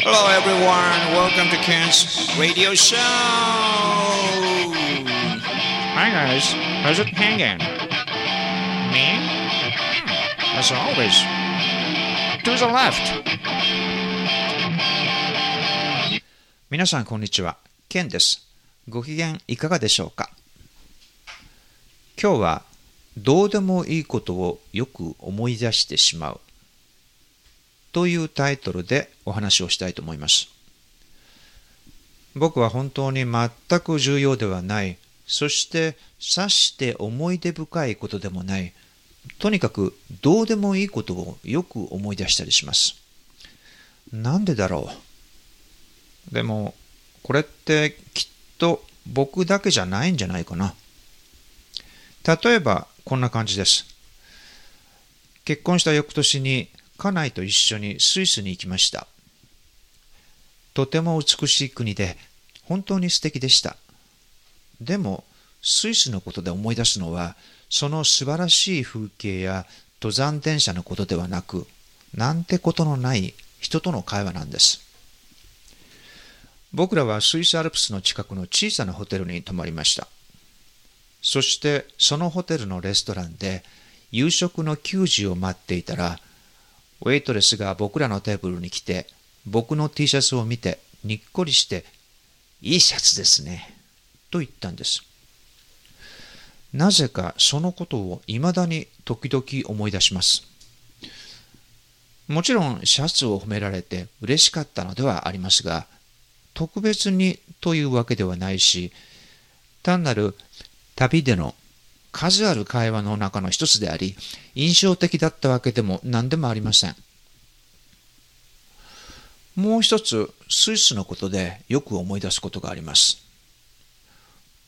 Hello, everyone. Welcome to Ken's radio show. Hi guys, how's it hanging? Me? As always. To the left. 皆さん、こんにちは。ケンです。ご機嫌いかがでしょうか今日は、どうでもいいことをよく思い出してしまうというタイトルでお話をしたいと思います。僕は本当に全く重要ではない、そしてさして思い出深いことでもない、とにかくどうでもいいことをよく思い出したりします。なんでだろうでも、これってきっと僕だけじゃないんじゃないかな。例えば、こんな感じです。結婚した翌年に家内と一緒にスイスに行きました。とても美しい国で本当に素敵でした。でも、スイスのことで思い出すのは、その素晴らしい風景や登山電車のことではなく、なんてことのない人との会話なんです。僕らはスイスアルプスの近くの小さなホテルに泊まりました。そしてそのホテルのレストランで夕食の給仕を待っていたら、ウェイトレスが僕らのテーブルに来て、僕の T シャツを見てにっこりして、いいシャツですね、と言ったんです。なぜかそのことを未だに時々思い出します。もちろんシャツを褒められて嬉しかったのではありますが、特別にというわけではないし、単なる旅での数ある会話の中の一つであり、印象的だったわけでも何でもありません。もう一つ、スイスのことでよく思い出すことがあります。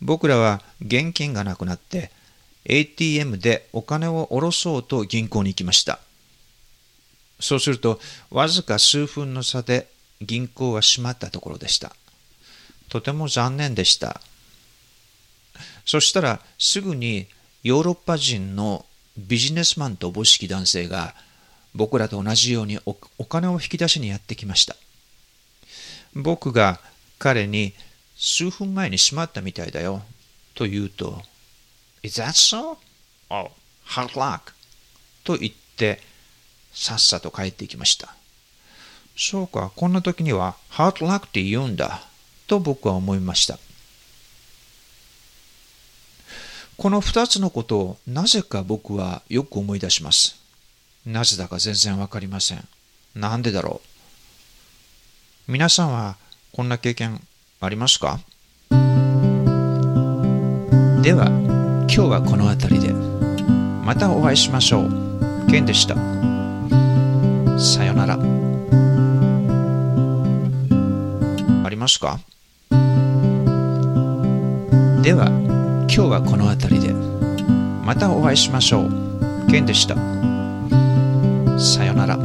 僕らは現金がなくなって、ATM でお金を下ろそうと銀行に行きました。そうすると、わずか数分の差で銀行は閉まったところでした。とても残念でした。そしたらすぐにヨーロッパ人のビジネスマンとおぼしき男性が僕らと同じようにお金を引き出しにやってきました。僕が彼に数分前に閉まったみたいだよと言うと Is that so? Oh, hard luck と言ってさっさと帰っていきました。そうか、こんな時には hard luck って言うんだと僕は思いました。この二つのことをなぜか僕はよく思い出します。なぜだか全然わかりません。なんでだろう皆さんはこんな経験ありますか？では、今日はこの辺りで。またお会いしましょう。ケンでした。さよなら。ありますか？では、今日はこの辺りで。またお会いしましょう。ケンでした。さよなら。